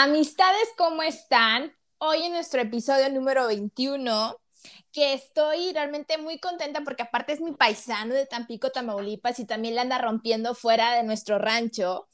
Amistades, ¿cómo están? Hoy en nuestro episodio número 21, que estoy realmente muy contenta porque aparte es mi paisano de Tampico, Tamaulipas y también le anda rompiendo fuera de nuestro rancho.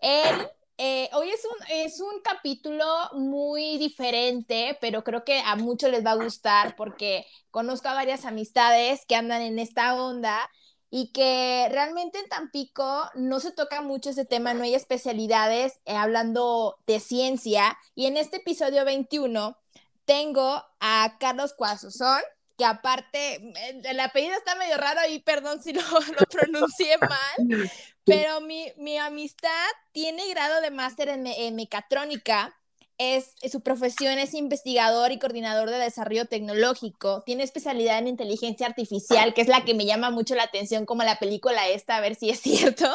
Eh, hoy es un, es un capítulo muy diferente, pero creo que a muchos les va a gustar porque conozco a varias amistades que andan en esta onda y que realmente en Tampico no se toca mucho ese tema, no hay especialidades eh, hablando de ciencia. Y en este episodio 21 tengo a Carlos Cuasozón, que aparte, el apellido está medio raro y perdón si lo, lo pronuncié mal, pero mi, mi, amistad tiene grado de máster en, en mecatrónica es, su profesión es investigador y coordinador de desarrollo tecnológico. Tiene especialidad en inteligencia artificial, que es la que me llama mucho la atención, como la película esta, a ver si es cierto,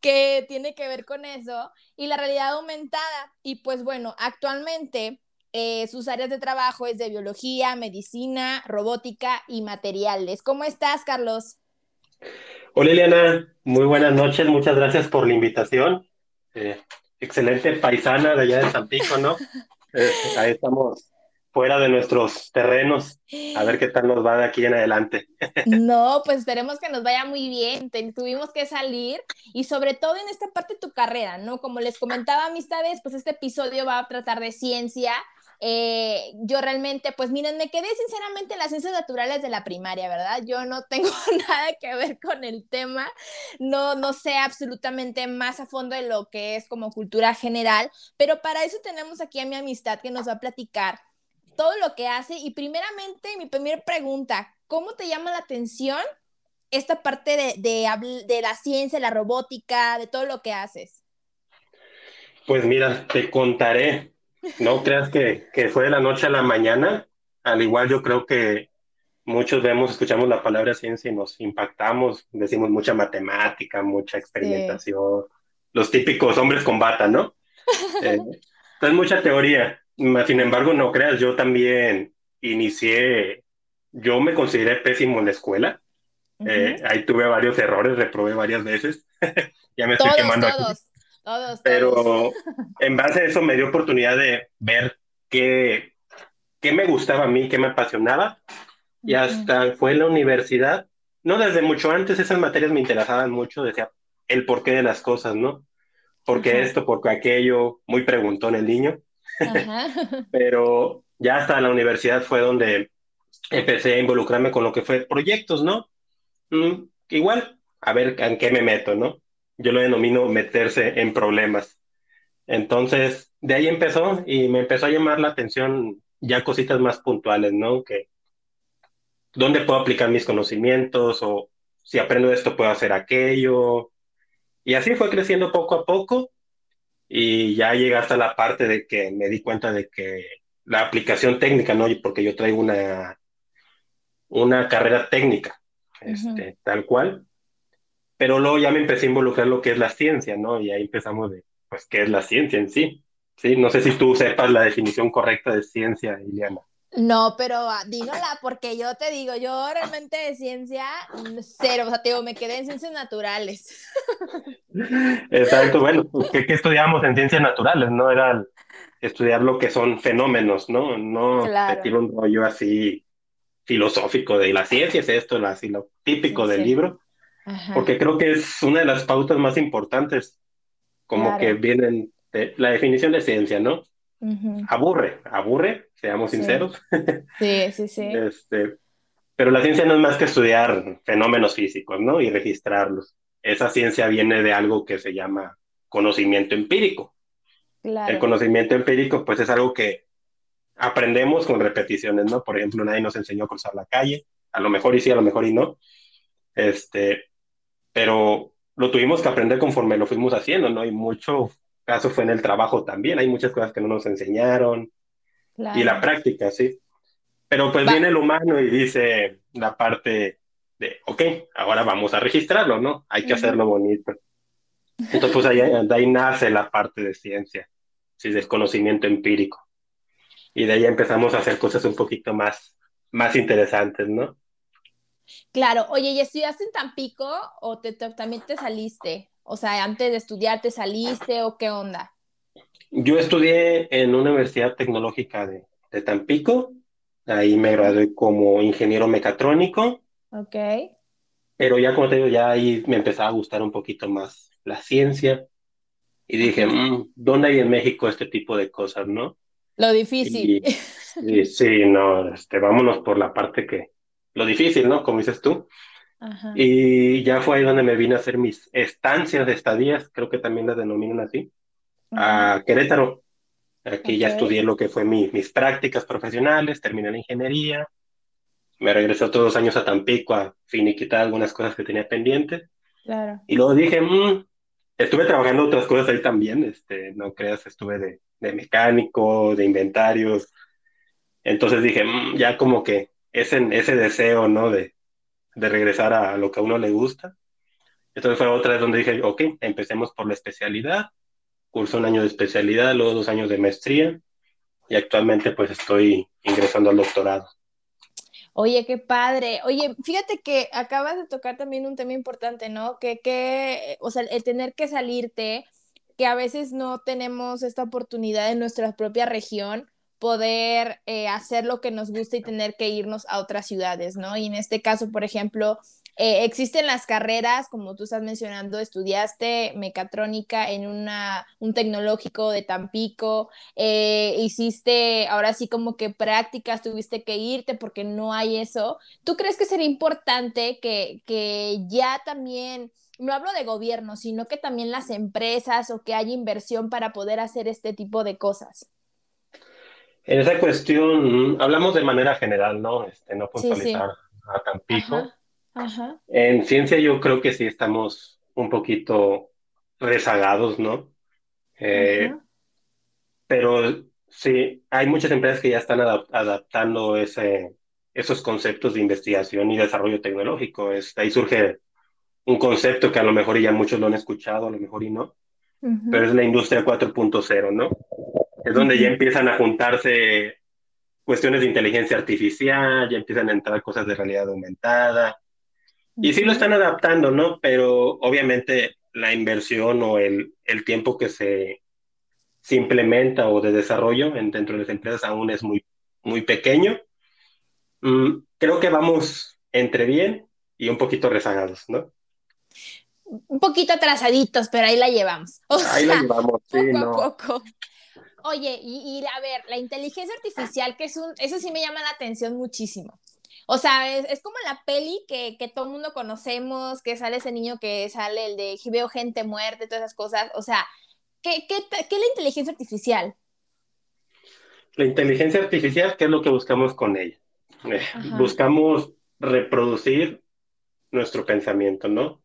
que tiene que ver con eso. Y la realidad aumentada. Y pues bueno, actualmente eh, sus áreas de trabajo es de biología, medicina, robótica y materiales. ¿Cómo estás, Carlos? Hola, Eliana. Muy buenas noches. Muchas gracias por la invitación. Eh, excelente paisana de allá de Tampico, ¿no? Eh, ahí estamos fuera de nuestros terrenos, a ver qué tal nos va de aquí en adelante. No, pues esperemos que nos vaya muy bien. tuvimos que salir y sobre todo en esta parte de tu carrera, ¿no? Como les comentaba amistades, pues este episodio va a tratar de ciencia eh, yo realmente, pues miren, me quedé sinceramente en las ciencias naturales de la primaria, ¿verdad? Yo no tengo nada que ver con el tema, no, no sé absolutamente más a fondo de lo que es como cultura general, pero para eso tenemos aquí a mi amistad que nos va a platicar todo lo que hace y primeramente mi primera pregunta, ¿cómo te llama la atención esta parte de, de, de la ciencia, la robótica, de todo lo que haces? Pues mira, te contaré no creas que, que fue de la noche a la mañana. Al igual yo creo que muchos vemos, escuchamos la palabra ciencia y nos impactamos, decimos mucha matemática, mucha experimentación, los típicos hombres con bata, ¿no? Eh, entonces mucha teoría. Sin embargo, no creas, yo también inicié, yo me consideré pésimo en la escuela. Eh, ahí tuve varios errores, reprobé varias veces. ya me estoy quemando todos. Pero en base a eso me dio oportunidad de ver qué, qué me gustaba a mí, qué me apasionaba. Y hasta fue en la universidad, no desde mucho antes, esas materias me interesaban mucho, decía el porqué de las cosas, ¿no? ¿Por qué esto? ¿Por qué aquello? Muy preguntón el niño. Pero ya hasta la universidad fue donde empecé a involucrarme con lo que fue proyectos, ¿no? Mm, igual, a ver en qué me meto, ¿no? Yo lo denomino meterse en problemas. Entonces, de ahí empezó y me empezó a llamar la atención ya cositas más puntuales, ¿no? Que dónde puedo aplicar mis conocimientos o si aprendo esto puedo hacer aquello. Y así fue creciendo poco a poco y ya llegué hasta la parte de que me di cuenta de que la aplicación técnica, ¿no? Porque yo traigo una, una carrera técnica, este, tal cual pero luego ya me empecé a involucrar lo que es la ciencia, ¿no? Y ahí empezamos de, pues, ¿qué es la ciencia en sí? Sí, no sé si tú sepas la definición correcta de ciencia, Iliana. No, pero ah, dínola, porque yo te digo, yo realmente de ciencia, cero, o sea, te digo, me quedé en ciencias naturales. Exacto, bueno, pues, ¿qué, ¿qué, estudiamos en ciencias naturales? No era estudiar lo que son fenómenos, ¿no? No claro. un rollo así filosófico de la ciencia es esto, así lo típico del libro, porque creo que es una de las pautas más importantes, como que vienen de la definición de ciencia, ¿no? Aburre, aburre, seamos sinceros. Sí, sí, sí. Este, pero la ciencia no es más que estudiar fenómenos físicos, ¿no? Y registrarlos. Esa ciencia viene de algo que se llama conocimiento empírico. El conocimiento empírico, pues es algo que aprendemos con repeticiones, ¿no? Por ejemplo, nadie nos enseñó a cruzar la calle, a lo mejor y sí, a lo mejor y no. Este, pero lo tuvimos que aprender conforme lo fuimos haciendo, ¿no? Y mucho caso fue en el trabajo también, hay muchas cosas que no nos enseñaron y la práctica, sí. Pero pues viene el humano y dice la parte de, ok, ahora vamos a registrarlo, ¿no? Hay que hacerlo bonito. Entonces, pues ahí, ahí nace la parte de ciencia, sí, del conocimiento empírico. Y de ahí empezamos a hacer cosas un poquito más, más interesantes, ¿no? Claro, oye, ¿y estudiaste en Tampico o te, también te saliste? O sea, antes de estudiar te saliste o qué onda? Yo estudié en una universidad tecnológica de, de Tampico, ahí me gradué como ingeniero mecatrónico. Ok. Pero ya como te digo, ya ahí me empezaba a gustar un poquito más la ciencia y dije, mm, ¿dónde hay en México este tipo de cosas, no? Lo difícil. Y, sí, no, este, vámonos por la parte que, lo difícil, ¿no? Como dices tú. Y ya fue ahí donde me vine a hacer mis estancias de estadías, creo que también las denominan así, a Querétaro. Aquí ya estudié lo que fue mis prácticas profesionales, terminé la ingeniería, me regresé otros dos años a Tampico a finiquitar algunas cosas que tenía pendientes. Claro. Y luego dije, mmm, estuve trabajando otras cosas ahí también, este, no creas, estuve de, de mecánico, de inventarios. Entonces dije, mmm, ya como que ese, ese deseo, ¿no? De, de regresar a lo que a uno le gusta. Entonces fue otra vez donde dije, ok, empecemos por la especialidad. Curso un año de especialidad, luego dos años de maestría y actualmente pues estoy ingresando al doctorado. Oye, qué padre. Oye, fíjate que acabas de tocar también un tema importante, ¿no? Que, que, o sea, el tener que salirte, que a veces no tenemos esta oportunidad en nuestra propia región, poder eh, hacer lo que nos gusta y tener que irnos a otras ciudades, ¿no? Y en este caso, por ejemplo, eh, existen las carreras, como tú estás mencionando, estudiaste mecatrónica en una, un tecnológico de Tampico, eh, hiciste ahora sí como que prácticas, tuviste que irte porque no hay eso. ¿Tú crees que sería importante que, que ya también, no hablo de gobierno, sino que también las empresas o que haya inversión para poder hacer este tipo de cosas? En esa cuestión, hablamos de manera general, ¿no? Este, no puntualizar a Tampico. En ciencia yo creo que sí estamos un poquito rezagados, ¿no? Eh, pero sí, hay muchas empresas que ya están adaptando ese, esos conceptos de investigación y desarrollo tecnológico. Es, ahí surge un concepto que a lo mejor ya muchos lo han escuchado, a lo mejor y no, pero es la industria 4.0, ¿no? Es donde ya empiezan a juntarse cuestiones de inteligencia artificial, ya empiezan a entrar cosas de realidad aumentada, y sí lo están adaptando, ¿no? Pero obviamente la inversión o el, el tiempo que se, se, implementa o de desarrollo en, dentro de las empresas aún es muy, muy pequeño. Mm, creo que vamos entre bien y un poquito rezagados, ¿no? Un poquito atrasaditos, pero ahí la llevamos. ahí la llevamos, sí, poco no. a poco. Oye, y, y, a ver, la inteligencia artificial, que es un, eso sí me llama la atención muchísimo. O sea, es, como la peli que, que, todo el mundo conocemos, que sale ese niño que sale el de veo gente muerta, todas esas cosas. O sea, ¿qué, qué, qué es la inteligencia artificial? La inteligencia artificial, ¿qué es lo que buscamos con ella? Eh, buscamos reproducir nuestro pensamiento, ¿no?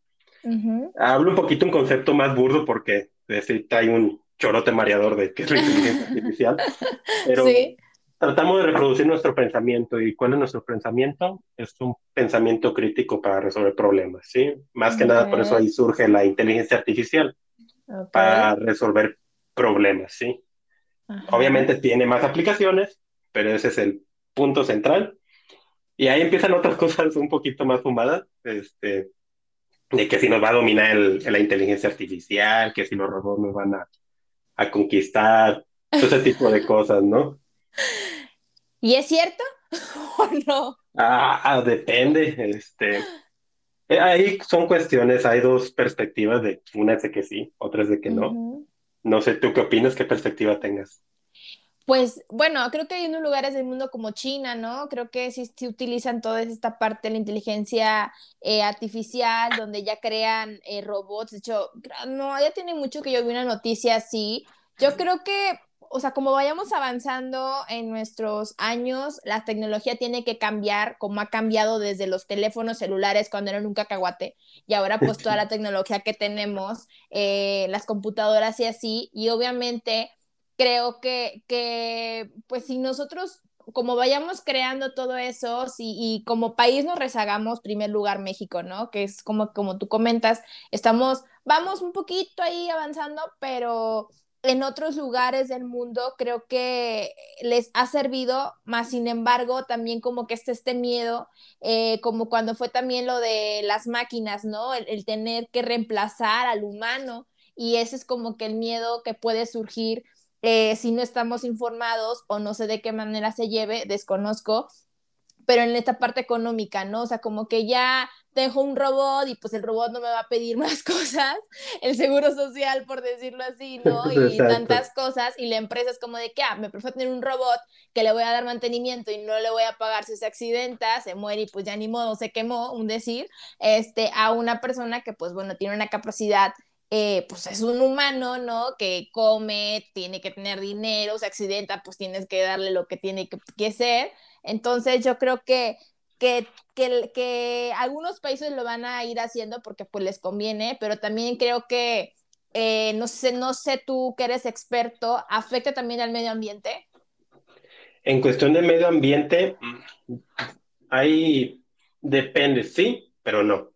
Hablo un poquito un concepto más burdo porque decir, hay un chorote mareador de qué es la inteligencia artificial, pero ¿Sí? tratamos de reproducir nuestro pensamiento. ¿Y cuál es nuestro pensamiento? Es un pensamiento crítico para resolver problemas, ¿sí? Más que nada, por eso ahí surge la inteligencia artificial, para resolver problemas, ¿sí? Obviamente tiene más aplicaciones, pero ese es el punto central. Y ahí empiezan otras cosas un poquito más fumadas, este, de que si nos va a dominar el, la inteligencia artificial, que si los robots nos van a, a conquistar, ese tipo de cosas, ¿no? ¿Y es cierto o no? Ah, ah, depende. Este, eh, ahí son cuestiones, hay dos perspectivas de una es de que sí, otra es de que no. No sé, ¿tú qué opinas? ¿Qué perspectiva tengas? Pues bueno, creo que hay unos lugares del mundo como China, ¿no? Creo que sí, sí utilizan toda esta parte de la inteligencia eh, artificial, donde ya crean eh, robots. De hecho, no, ya tiene mucho que yo vi una noticia así. Yo creo que o sea, como vayamos avanzando en nuestros años, la tecnología tiene que cambiar, como ha cambiado desde los teléfonos celulares cuando eran un cacahuate, y ahora pues toda la tecnología que tenemos, eh, las computadoras y así, y obviamente creo que, que pues si nosotros como vayamos creando todo eso, y como país nos rezagamos, primer lugar México, ¿no? Que es como, como tú comentas, estamos, vamos un poquito ahí avanzando, pero en otros lugares del mundo creo que les ha servido, más sin embargo también como que está este miedo, eh, como cuando fue también lo de las máquinas, ¿no? El, tener que reemplazar al humano y ese es como que el miedo que puede surgir eh, si no estamos informados o no sé de qué manera se lleve, desconozco, pero en esta parte económica, ¿no? O sea, como que ya tengo un robot y pues el robot no me va a pedir más cosas, el seguro social, por decirlo así, ¿no? Y tantas cosas, y la empresa es como de que, ah, me prefiero tener un robot que le voy a dar mantenimiento y no le voy a pagar si se accidenta, se muere y pues ya ni modo, se quemó, un decir, este, a una persona que pues bueno, tiene una capacidad eh, pues es un humano, ¿no? Que come, tiene que tener dinero, se accidenta, pues tienes que darle lo que tiene que, ser. Entonces yo creo que, que, que, que, algunos países lo van a ir haciendo porque pues les conviene, pero también creo que, eh, no, sé, no sé tú que eres experto, ¿afecta también al medio ambiente? En cuestión del medio ambiente, ahí depende, sí, pero no.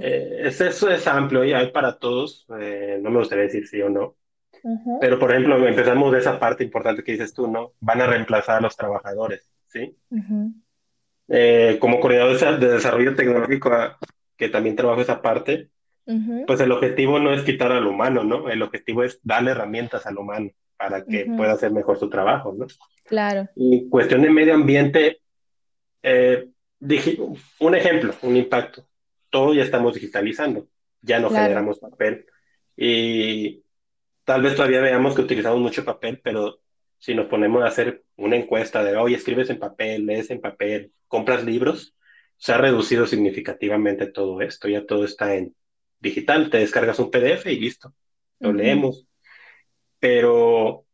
Eh, eso es amplio y hay para todos, eh, no me gustaría decir sí o no. Pero, por ejemplo, empezamos de esa parte importante que dices tú, ¿no? Van a reemplazar a los trabajadores, ¿sí? Eh, como coordinador de desarrollo tecnológico, ah, que también trabajo esa parte, pues el objetivo no es quitar al humano, ¿no? El objetivo es darle herramientas al humano para que pueda hacer mejor su trabajo, ¿no? Claro. Y cuestión de medio ambiente, dije, un ejemplo, un impacto todo ya estamos digitalizando, ya no generamos papel. Y tal vez todavía veamos que utilizamos mucho papel, pero si nos ponemos a hacer una encuesta de, hoy escribes en papel, lees en papel, compras libros, se ha reducido significativamente todo esto, ya todo está en digital, te descargas un PDF y listo, lo leemos. Pero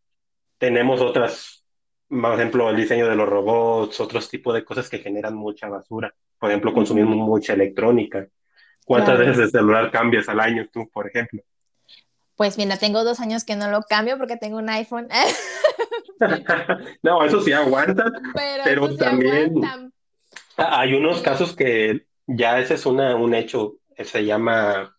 tenemos otras, por ejemplo, el diseño de los robots, otros tipos de cosas que generan mucha basura. Por ejemplo, consumimos mucha electrónica. ¿Cuántas veces el celular cambias al año tú, por ejemplo? Pues mira, tengo dos años que no lo cambio porque tengo un iPhone. no, eso sí aguanta, pero, también hay unos casos que ya ese es una, un hecho, se llama,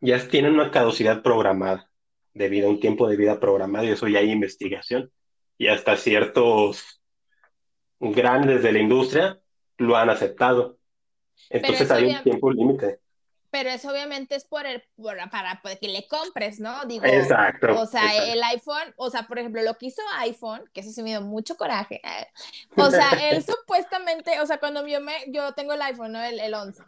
ya tienen una caducidad programada, debido a un tiempo de vida programado, y eso ya hay investigación. Y hasta ciertos grandes de la industria lo han aceptado. Entonces hay un tiempo límite. Pero eso obviamente es por el, para, que le compres, ¿no? Digo, exacto. O sea, el iPhone, o sea, por ejemplo, lo que hizo iPhone, que eso se me dio mucho coraje. O sea, él supuestamente, o sea, cuando yo, me, yo tengo el iPhone, ¿no? El, el 11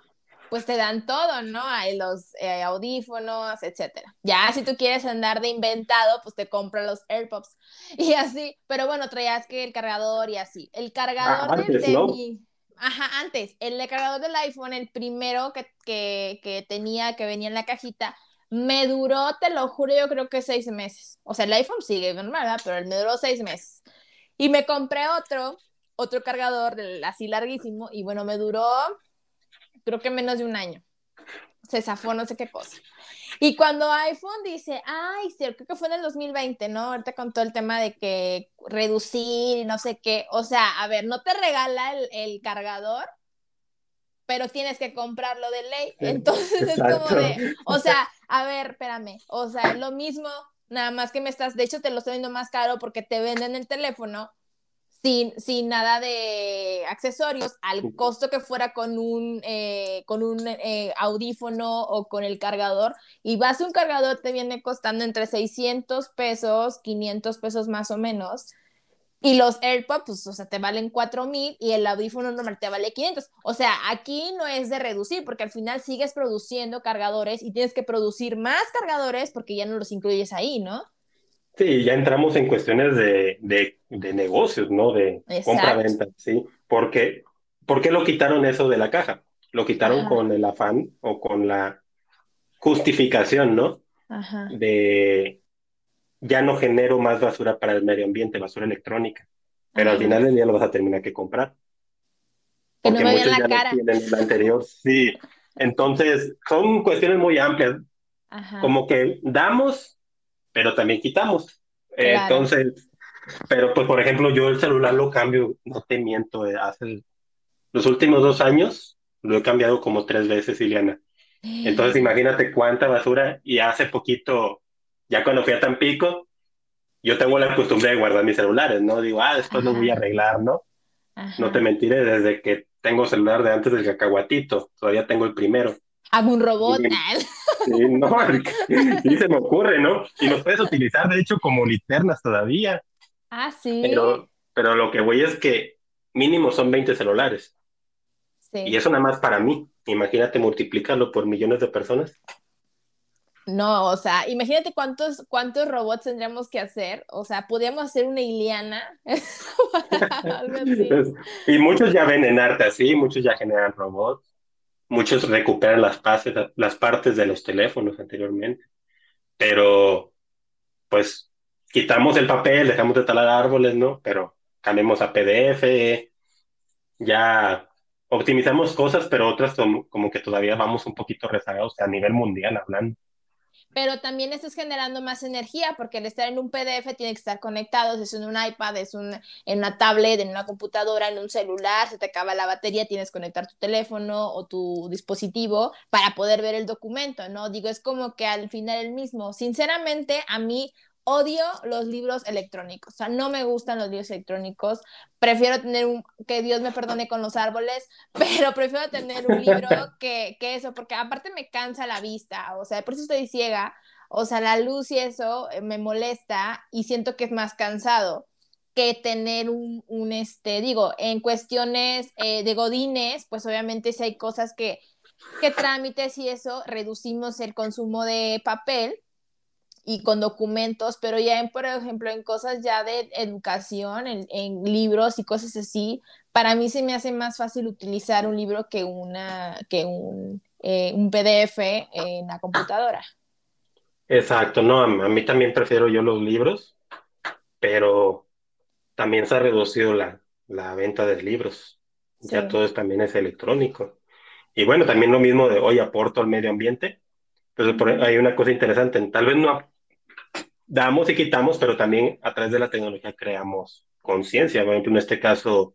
pues te dan todo, ¿no? Hay los eh, audífonos, etcétera. Ya si tú quieres andar de inventado, pues te compras los AirPods y así. Pero bueno, traías que el cargador y así. El cargador ah, de, mi... Ajá, antes, el cargador del iPhone, el primero que, que, que tenía, que venía en la cajita, me duró, te lo juro, yo creo que seis meses. O sea, el iPhone sigue normal, ¿verdad? Pero me duró seis meses. Y me compré otro, otro cargador así larguísimo, y bueno, me duró, creo que menos de un año. Se zafó no sé qué cosa. Y cuando iPhone dice, ay, sí, creo que fue en el 2020, ¿no? Ahorita con todo el tema de que reducir no sé qué. O sea, a ver, no te regala el, cargador, pero tienes que comprarlo de ley. Entonces es como de, o sea, a ver, espérame, o sea, lo mismo, nada más que me estás, de hecho te lo estoy viendo más caro porque te venden el teléfono sin, nada de accesorios, al costo que fuera con un, eh, con un eh, audífono o con el cargador. Y vas a un cargador te viene costando entre 600 pesos, 500 pesos más o menos. Y los AirPods, pues, o sea, te valen 4000 y el audífono normal te vale 500. O sea, aquí no es de reducir, porque al final sigues produciendo cargadores y tienes que producir más cargadores porque ya no los incluyes ahí, ¿no? Sí, ya entramos en cuestiones de, de, negocios, ¿no? De compra-venta, ¿sí? Porque, ¿Por qué lo quitaron eso de la caja? Lo quitaron con el afán o con la justificación, ¿no? Ajá. De ya no genero más basura para el medio ambiente, basura electrónica. Pero al final del día lo vas a terminar que comprar. Que no me muchos la ya cara. tienen la anterior. Sí. Entonces, son cuestiones muy amplias. Ajá. Como que damos pero también quitamos. entonces, pero pues por ejemplo, yo el celular lo cambio, no te miento, eh, hace los últimos dos años lo he cambiado como tres veces, Ileana. Entonces imagínate cuánta basura y hace poquito, ya cuando fui a Tampico, yo tengo la costumbre de guardar mis celulares, ¿no? Digo, ah, después lo voy a arreglar, ¿no? No te mentiré, desde que tengo celular de antes del cacahuatito, todavía tengo el primero. Hago un robot. Sí, no, sí se me ocurre, ¿no? Y los puedes utilizar, de hecho, como linternas todavía. Ah, sí. Pero, pero lo que voy es que mínimo son 20 celulares. Sí. Y eso nada más para mí. Imagínate multiplicarlo por millones de personas. No, o sea, imagínate cuántos, cuántos robots tendríamos que hacer. O sea, podríamos hacer una Iliana. y muchos ya ven en arte así, muchos ya generan robots, muchos recuperan las, las partes de los teléfonos anteriormente. Pero, pues, quitamos el papel, dejamos de talar árboles, ¿no? Pero cambiemos a PDF, ya optimizamos cosas, pero otras como que todavía vamos un poquito rezagados a nivel mundial hablando pero también estás generando más energía porque el estar en un PDF tiene que estar conectado, es en un iPad, es un, en una tablet, en una computadora, en un celular, se te acaba la batería, tienes que conectar tu teléfono o tu dispositivo para poder ver el documento, ¿no? Digo, es como que al final el mismo. Sinceramente, a mí odio los libros electrónicos, o sea, no me gustan los libros electrónicos, prefiero tener un, que Dios me perdone con los árboles, pero prefiero tener un libro que, que eso, porque aparte me cansa la vista, o sea, por eso estoy ciega, o sea, la luz y eso eh, me molesta y siento que es más cansado que tener un, un este, digo, en cuestiones eh, de godines, pues obviamente si hay cosas que, que trámites y eso, reducimos el consumo de papel, y con documentos, pero ya en, por ejemplo, en cosas ya de educación, en, en, libros y cosas así, para mí se me hace más fácil utilizar un libro que, una, que un, eh, un PDF en la computadora. Exacto, no, a, mí también prefiero yo los libros, pero también se ha reducido la, la venta de libros, ya todo es, también es electrónico. Y bueno, también lo mismo de hoy aporto al medio ambiente, entonces, hay una cosa interesante, tal vez no damos y quitamos, pero también a través de la tecnología creamos conciencia. Por ejemplo, en este caso,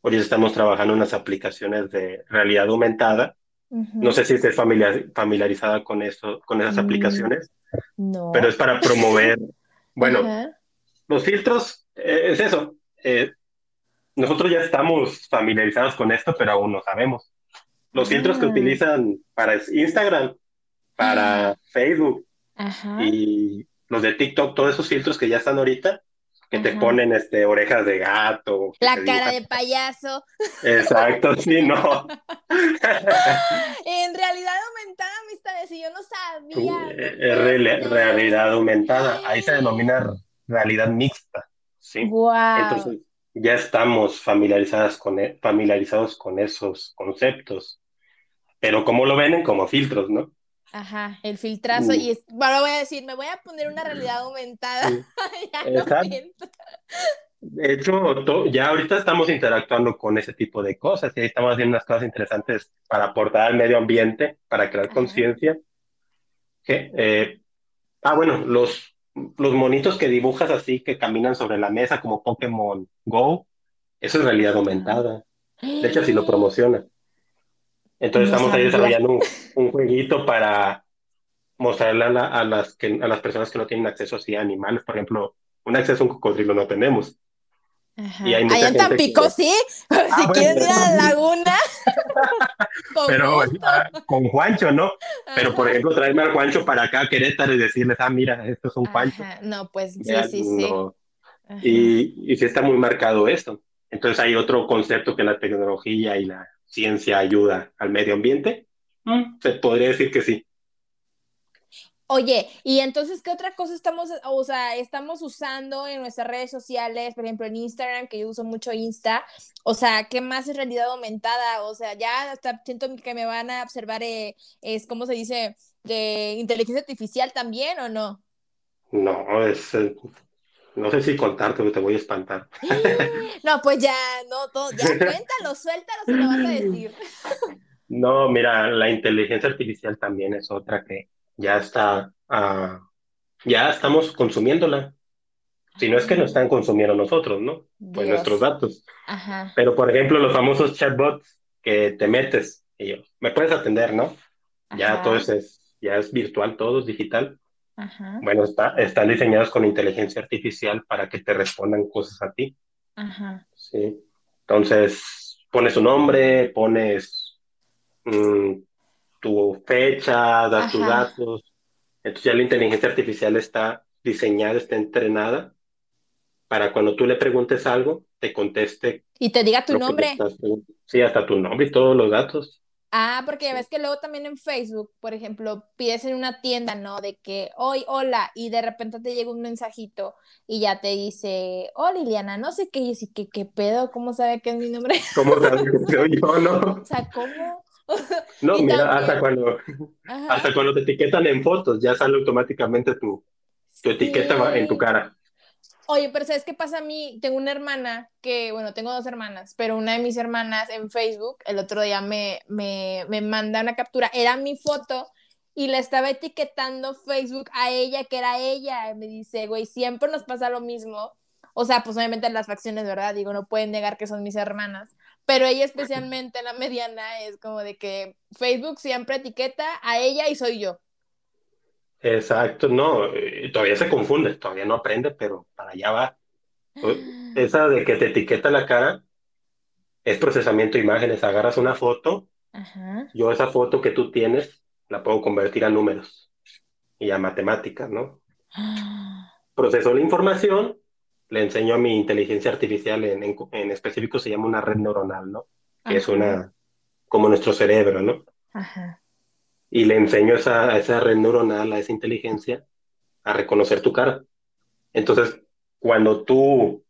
hoy estamos trabajando en unas aplicaciones de realidad aumentada. No sé si estés familiarizada con, eso, con esas mm, aplicaciones, no. pero es para promover, bueno, los filtros, eh, es eso. Eh, nosotros ya estamos familiarizados con esto, pero aún no sabemos. Los filtros que ah. utilizan para Instagram, para ah. Facebook y los de TikTok, todos esos filtros que ya están ahorita, que te ponen este, orejas de gato. La cara de payaso. Exacto, sí, no. en realidad aumentada, amistades, y yo no sabía. Es realidad aumentada, ahí se denomina realidad mixta, ¿sí? Entonces, ya estamos familiarizadas con, e, familiarizados con esos conceptos, pero ¿cómo lo ven? Como filtros, ¿no? Ajá, el filtrazo. Y ahora voy a decir, me voy a poner una realidad aumentada. de hecho, ya ahorita estamos interactuando con ese tipo de cosas y ahí estamos haciendo unas cosas interesantes para aportar al medio ambiente, para crear conciencia. Eh, ah, bueno, los, los monitos que dibujas así, que caminan sobre la mesa como Pokémon Go, eso es realidad aumentada. De hecho, así lo promociona. Entonces estamos ahí desarrollando un, jueguito para mostrarle a, las que, a las personas que no tienen acceso así a animales. Por ejemplo, un acceso a un cocodrilo no tenemos. Y hay Allá en Tampico, sí. Ah, si quieren ir a la laguna. Pero ah, con Juancho, ¿no? Pero por ejemplo, traerme al Juancho para acá a Querétaro y decirles, ah, mira, esto es un Juancho. No, pues sí, sí, sí. Y, y sí está muy marcado esto. Entonces hay otro concepto que la tecnología y la ciencia ayuda al medio ambiente? Mm. Se podría decir que sí. Oye, y entonces, ¿qué otra cosa estamos, o sea, estamos usando en nuestras redes sociales, por ejemplo, en Instagram, que yo uso mucho Insta, o sea, ¿qué más es realidad aumentada? O sea, ya hasta siento que me van a observar, eh, es, ¿cómo se dice? De inteligencia artificial también, ¿o no? No, es, eh, no sé si contarte, te voy a espantar. No, pues ya, no, todo, ya cuéntalo, suéltalo si lo vas a decir. No, mira, la inteligencia artificial también es otra que ya está, uh, ya estamos consumiéndola. Si no es que nos están consumiendo nosotros, ¿no? Pues nuestros datos. Ajá. Pero, por ejemplo, los famosos chatbots que te metes y yo, me puedes atender, ¿no? Ya todo es, ya es virtual, todo es digital. Bueno, está, están diseñados con inteligencia artificial para que te respondan cosas a ti. Ajá. Sí. Entonces, pones un nombre, pones mm, tu fecha, das tus datos. Entonces ya la inteligencia artificial está diseñada, está entrenada para cuando tú le preguntes algo, te conteste. Y te diga tu nombre. Sí, hasta tu nombre y todos los datos. Ah, porque ya ves que luego también en Facebook, por ejemplo, pides en una tienda, ¿no? De que, hoy, hola, y de repente te llega un mensajito y ya te dice, hola Liliana, no sé qué, y así que, ¿qué pedo? ¿Cómo sabe que es mi nombre? ¿Cómo sabe que soy yo, no? O sea, ¿cómo? No, mira, hasta cuando, hasta cuando te etiquetan en fotos, ya sale automáticamente tu, tu etiqueta en tu cara. Oye, pero ¿sabes qué pasa a mí? Tengo una hermana que, bueno, tengo dos hermanas, pero una de mis hermanas en Facebook, el otro día me, me, me manda una captura, era mi foto y le estaba etiquetando Facebook a ella, que era ella. me dice, güey, siempre nos pasa lo mismo. O sea, pues obviamente las facciones, ¿verdad? Digo, no pueden negar que son mis hermanas. Pero ella especialmente, la mediana, es como de que Facebook siempre etiqueta a ella y soy yo. Exacto, no, eh, todavía se confunde, todavía no aprende, pero para allá va. Esa de que te etiqueta la cara es procesamiento de imágenes. Agarras una foto, yo esa foto que tú tienes la puedo convertir a números y a matemáticas, ¿no? Proceso la información, le enseño a mi inteligencia artificial, en, en, específico se llama una red neuronal, ¿no? Que es una, como nuestro cerebro, ¿no? Ajá y le enseño esa, esa red neuronal, a esa inteligencia, a reconocer tu cara. Entonces, cuando tú,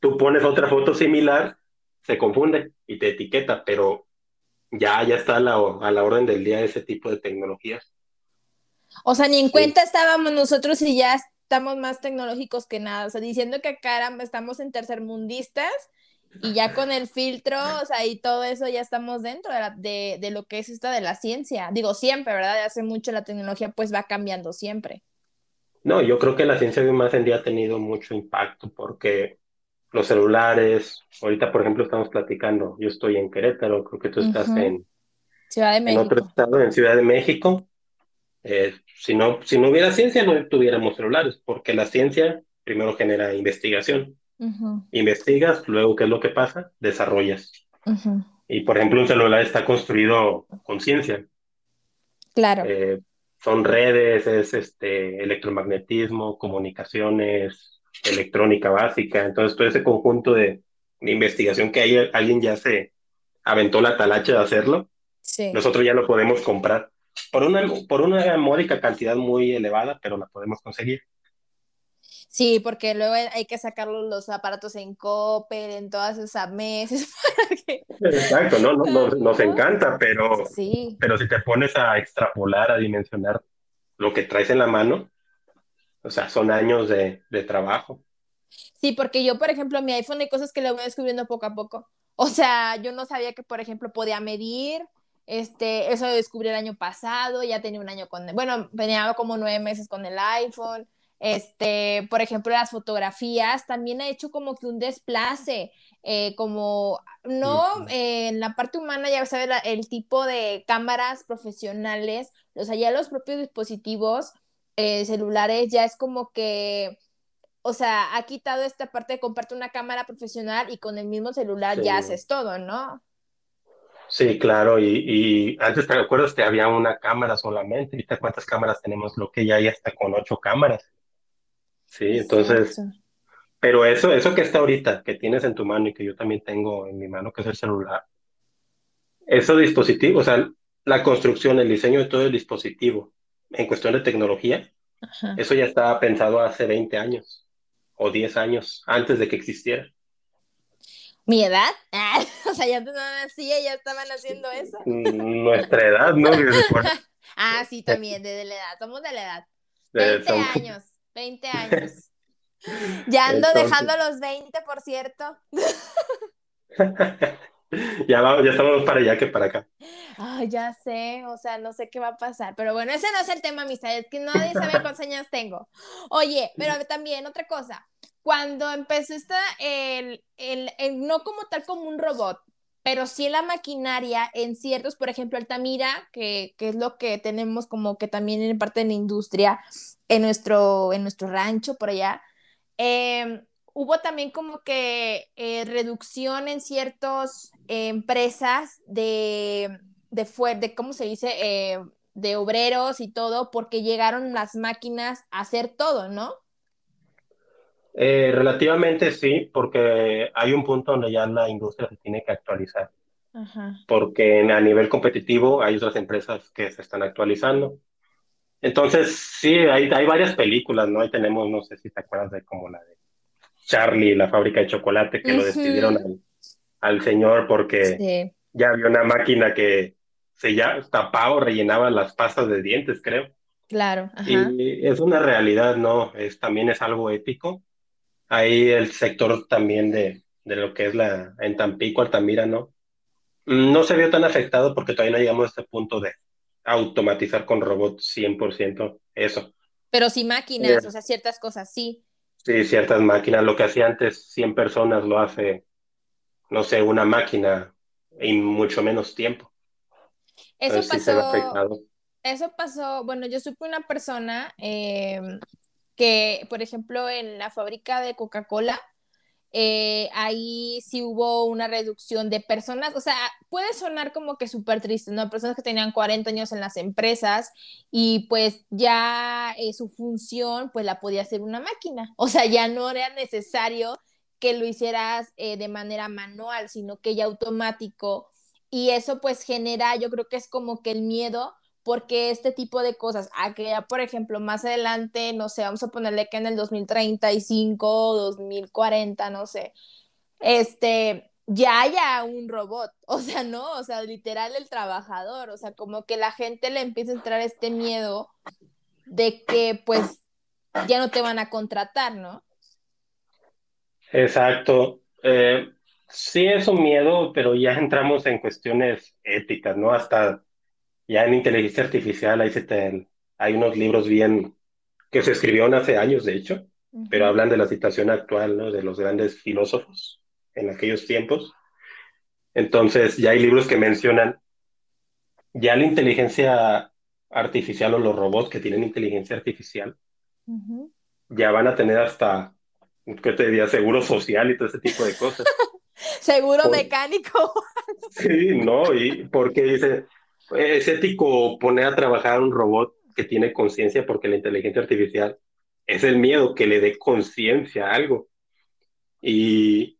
tú pones otra foto similar, se confunde y te etiqueta, pero ya, ya está a la, a la orden del día ese tipo de tecnologías. O sea, ni en cuenta estábamos nosotros y ya estamos más tecnológicos que nada. O sea, diciendo que caramba, estamos en tercermundistas y ya con el filtro, o sea, y todo eso ya estamos dentro de, de, lo que es esta de la ciencia. Digo, siempre, ¿verdad? De hace mucho la tecnología pues va cambiando siempre. No, yo creo que la ciencia de más en día ha tenido mucho impacto porque los celulares, ahorita por ejemplo estamos platicando, yo estoy en Querétaro, creo que tú estás en, Ciudad de México. en otro estado, en Ciudad de México. Eh, si, no, si no hubiera ciencia, no tuviéramos celulares, porque la ciencia primero genera investigación Investigas, luego, ¿qué es lo que pasa? Desarrollas. Y, por ejemplo, un celular está construido con ciencia. Claro. Eh, son redes, es este, electromagnetismo, comunicaciones, electrónica básica. Entonces, todo ese conjunto de, investigación que hay, alguien ya se aventó la talacha de hacerlo. Nosotros ya lo podemos comprar por una, por una módica cantidad muy elevada, pero la podemos conseguir. Sí, porque luego hay que sacar los aparatos en Coppel, en todas esas meses que... Exacto, no, no, nos encanta, pero, sí. pero si te pones a extrapolar, a dimensionar lo que traes en la mano, o sea, son años de, de trabajo. Sí, porque yo, por ejemplo, mi iPhone hay cosas que le voy descubriendo poco a poco. O sea, yo no sabía que, por ejemplo, podía medir, este, eso lo descubrí el año pasado, ya tenía un año con, bueno, venía como nueve meses con el iPhone, este, por ejemplo, las fotografías, también ha hecho como que un desplace, eh, como no eh, en la parte humana, ya sabes, el tipo de cámaras profesionales, o sea, ya los propios dispositivos eh, celulares ya es como que, o sea, ha quitado esta parte de comprarte una cámara profesional y con el mismo celular ya haces todo, ¿no? Sí, claro, y, y antes te acuerdas que había una cámara solamente, ¿viste cuántas cámaras tenemos? Lo que ya hay hasta con ocho cámaras. Sí, entonces, pero eso, eso que está ahorita, que tienes en tu mano y que yo también tengo en mi mano, que es el celular, esos dispositivos, o sea, la construcción, el diseño de todo el dispositivo en cuestión de tecnología, eso ya estaba pensado hace 20 años o 10 años antes de que existiera. ¿Mi edad? o sea, ya no nacía, ya estaban haciendo eso. Nuestra edad, ¿no? ah, sí, también, de la edad, somos de la edad. 20 años. 20 años. Ya ando dejando los 20, por cierto. ya, vamos, ya estamos para allá que para acá. Ay, ya sé, o sea, no sé qué va a pasar, pero bueno, ese no es el tema, amistad, es que nadie sabe cuántos años tengo. Oye, pero también otra cosa, cuando empezó esta, el, el, no como tal como un robot, pero sí la maquinaria en ciertos, por ejemplo, Altamira, que, que es lo que tenemos como que también en parte de la industria en nuestro, en nuestro rancho por allá, em, hubo también como que eh, reducción en ciertas empresas de, de, de ¿cómo se dice? Eh, de obreros y todo, porque llegaron las máquinas a hacer todo, ¿no? Eh, relativamente sí, porque hay un punto donde ya la industria se tiene que actualizar. Porque a nivel competitivo hay otras empresas que se están actualizando. Entonces, sí, hay, hay varias películas, ¿no? Ahí tenemos, no sé si te acuerdas de como la de Charlie, la fábrica de chocolate, que lo despidieron al, al, señor porque ya había una máquina que se ya tapaba o rellenaba las pastas de dientes, creo. Claro. Y es una realidad, ¿no? Es, también es algo ético. Ahí el sector también de, de lo que es la, en Tampico, Altamira, ¿no? No se vio tan afectado porque todavía no llegamos a este punto de automatizar con robots 100% eso. Pero sí máquinas, o sea, ciertas cosas, sí. Sí, ciertas máquinas. Lo que hacía antes 100 personas lo hace, no sé, una máquina en mucho menos tiempo. Eso pasó. eso pasó, bueno, yo supe una persona em, que, por ejemplo, en la fábrica de Coca-Cola, eh, ahí sí hubo una reducción de personas, o sea, puede sonar como que súper triste, ¿no? Personas que tenían 40 años en las empresas y pues ya eh, su función pues la podía hacer una máquina, o sea, ya no era necesario que lo hicieras eh, de manera manual, sino que ya automático. Y eso pues genera, yo creo que es como que el miedo porque este tipo de cosas, a que ya, por ejemplo, más adelante, no sé, vamos a ponerle que en el 2035, 2040, no sé, este, ya haya un robot, o sea, no, o sea, literal el trabajador, o sea, como que la gente le empieza a entrar este miedo de que pues ya no te van a contratar, ¿no? Exacto. Eh, sí es un miedo, pero ya entramos en cuestiones éticas, ¿no? Hasta ya en inteligencia artificial hay, hay unos libros bien que se escribieron hace años, de hecho, pero hablan de la situación actual, ¿no? De los grandes filósofos en aquellos tiempos. Entonces, ya hay libros que mencionan ya la inteligencia artificial o los robots que tienen inteligencia artificial ya van a tener hasta, ¿qué te diría? Seguro social y todo ese tipo de cosas. Seguro mecánico. Sí, no, y porque dice, es ético poner a trabajar un robot que tiene conciencia porque la inteligencia artificial es el miedo que le dé conciencia a algo. Y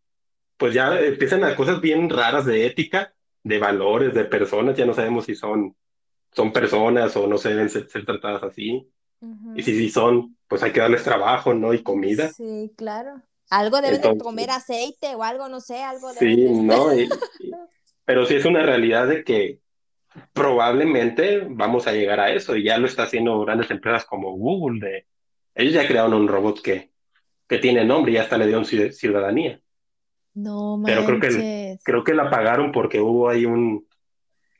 pues ya empiezan a cosas bien raras de ética, de valores, de personas, ya no sabemos si son, son personas o no se deben ser, tratadas así. Y si sí son, pues hay que darles trabajo, ¿no? Y comida. Sí, claro. Algo deben de comer aceite o algo, no sé, algo Sí, no, pero sí es una realidad de que probablemente vamos a llegar a eso y ya lo está haciendo grandes empresas como Google. De, ellos ya crearon un robot que, que tiene nombre y hasta le dio ciudadanía. No, Pero creo que, creo que la pagaron porque hubo ahí un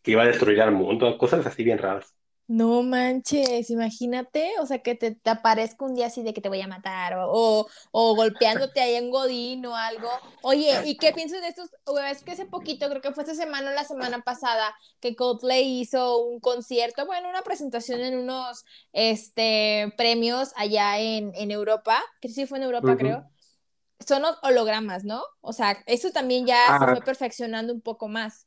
que iba a destruir al mundo, cosas así bien raras. No manches, imagínate, o sea, que te, aparezca un día así de que te voy a matar o, o, golpeándote ahí en Godín o algo. Oye, ¿y qué piensas de estos? Es que hace poquito, creo que fue esta semana o la semana pasada, que Coldplay hizo un concierto, bueno, una presentación en unos este, premios allá en, en Europa, que sí fue en Europa, creo. Son hologramas, ¿no? O sea, eso también ya se fue perfeccionando un poco más.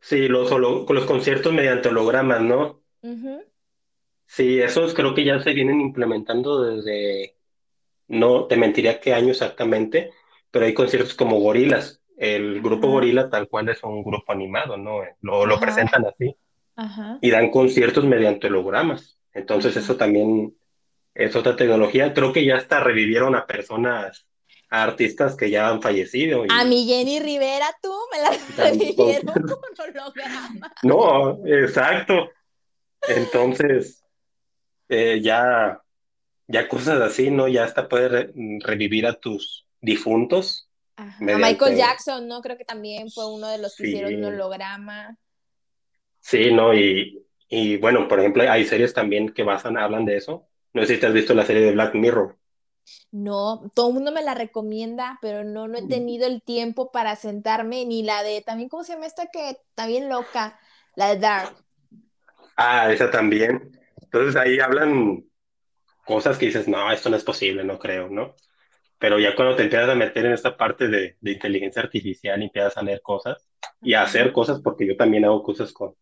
Sí, los, los conciertos mediante hologramas, ¿no? Sí, esos creo que ya se vienen implementando desde, no te mentiría qué año exactamente, pero hay conciertos como Gorilas. El grupo Gorila tal cual es un grupo animado, ¿no? Lo, lo presentan así. Y dan conciertos mediante hologramas. Entonces eso también es otra tecnología. Creo que ya hasta revivieron a personas, a artistas que ya han fallecido. A mi Jenny Rivera, tú me la revivieron con hologramas. No, exacto. Entonces, eh, ya, ya cosas así, ¿no? Ya hasta puedes revivir a tus difuntos. A Michael Jackson, ¿no? Creo que también fue uno de los que hicieron un holograma. Sí, ¿no? Y, y bueno, por ejemplo, hay series también que basan, hablan de eso. No sé si te has visto la serie de Black Mirror. No, todo el mundo me la recomienda, pero no, no he tenido el tiempo para sentarme, ni la de, también, ¿cómo se llama esta que está bien loca? La de Dark. Ah, esa también. Entonces ahí hablan cosas que dices, no, esto no es posible, no creo, ¿no? Pero ya cuando te empiezas a meter en esta parte de, de inteligencia artificial empiezas a leer cosas y a hacer cosas, porque yo también hago cosas con,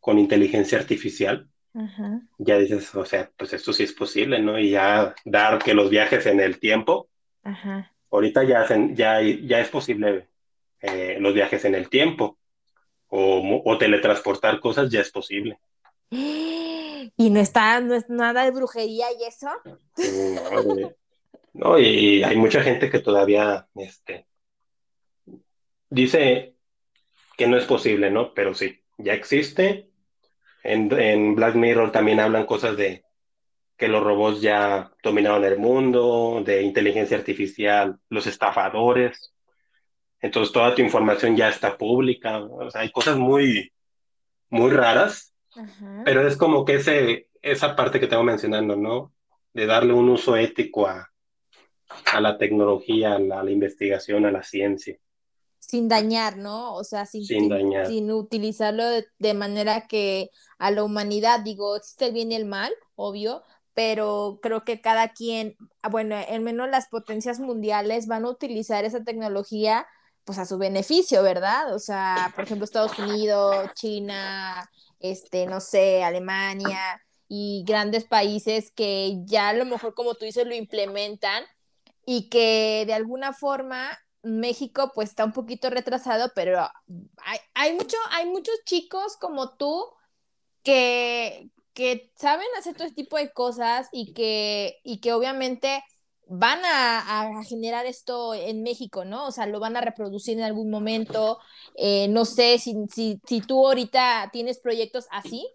con inteligencia artificial, ya dices, o sea, pues esto sí es posible, ¿no? Y ya dar que los viajes en el tiempo, ahorita ya, ya, ya es posible eh, los viajes en el tiempo o, o, teletransportar cosas, ya es posible. ¿Y no está, no es nada de brujería y eso? No, y hay mucha gente que todavía este, dice que no es posible, ¿no? Pero sí, ya existe. En, en Black Mirror también hablan cosas de que los robots ya dominaron el mundo, de inteligencia artificial, los estafadores. Entonces toda tu información ya está pública. O sea, hay cosas muy, muy raras, pero es como que ese, esa parte que tengo mencionando, ¿no? De darle un uso ético a, a la tecnología, a la, investigación, a la ciencia. Sin dañar, ¿no? O sea, sin, sin, utilizarlo de, manera que a la humanidad, digo, existe el bien y el mal, obvio, pero creo que cada quien, ah, bueno, al menos las potencias mundiales van a utilizar esa tecnología pues a su beneficio, ¿verdad? O sea, por ejemplo, Estados Unidos, China, este, no sé, Alemania y grandes países que ya a lo mejor, como tú dices, lo implementan y que de alguna forma México pues está un poquito retrasado, pero hay, hay, mucho, hay muchos chicos como tú que, que saben hacer todo este tipo de cosas y que, y que obviamente van a, generar esto en México, ¿no? O sea, lo van a reproducir en algún momento. Eh, no sé si, si, si tú ahorita tienes proyectos así.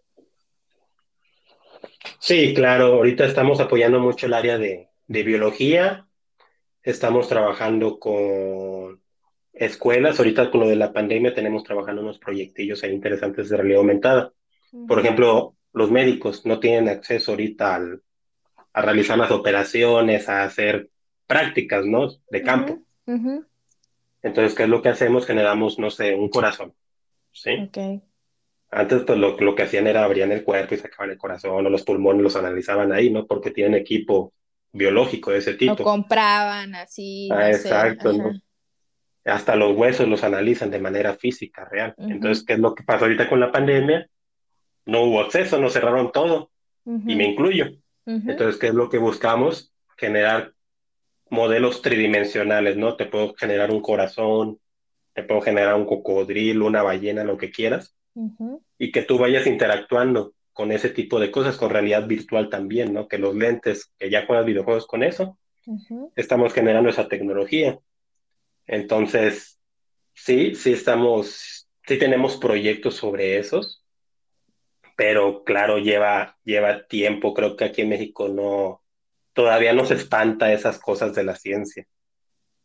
Sí, claro, ahorita estamos apoyando mucho el área de, de biología Estamos trabajando con escuelas. Ahorita con lo de la pandemia tenemos trabajando unos proyectillos ahí interesantes de realidad aumentada. Por ejemplo, los médicos no tienen acceso ahorita a realizar las operaciones, a hacer prácticas, ¿no? De campo. Entonces, ¿qué es lo que hacemos? Generamos, no sé, un corazón. ¿Sí? Antes, pues lo, lo que hacían era abrían el cuerpo y sacaban el corazón o los pulmones los analizaban ahí, ¿no? Porque tienen equipo biológico de ese tipo. Lo compraban así. Ah, exacto, Hasta los huesos los analizan de manera física, real. Entonces, ¿qué es lo que pasa ahorita con la pandemia? No hubo acceso, nos cerraron todo, y me incluyo. Entonces, ¿qué es lo que buscamos? Generar modelos tridimensionales, ¿no? Te puedo generar un corazón, te puedo generar un cocodrilo, una ballena, lo que quieras, y que tú vayas interactuando con ese tipo de cosas, con realidad virtual también, ¿no? Que los lentes, que ya juegas videojuegos con eso, estamos generando esa tecnología. Entonces, sí, sí estamos, sí tenemos proyectos sobre esos, pero claro, lleva, lleva tiempo. Creo que aquí en México no, todavía no se espanta esas cosas de la ciencia,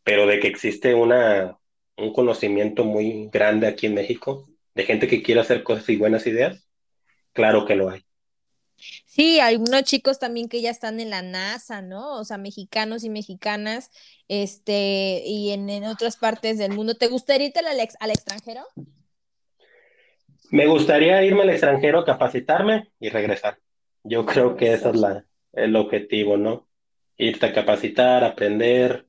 pero de que existe una, un conocimiento muy grande aquí en México de gente que quiere hacer cosas y buenas ideas, Claro que lo hay. Sí, hay unos chicos también que ya están en la NASA, ¿no? O sea, mexicanos y mexicanas, este, y en, otras partes del mundo. ¿Te gustaría irte al, al extranjero? Me gustaría irme al extranjero, a capacitarme y regresar. Yo creo que ese es la, el objetivo, ¿no? Irte a capacitar, aprender.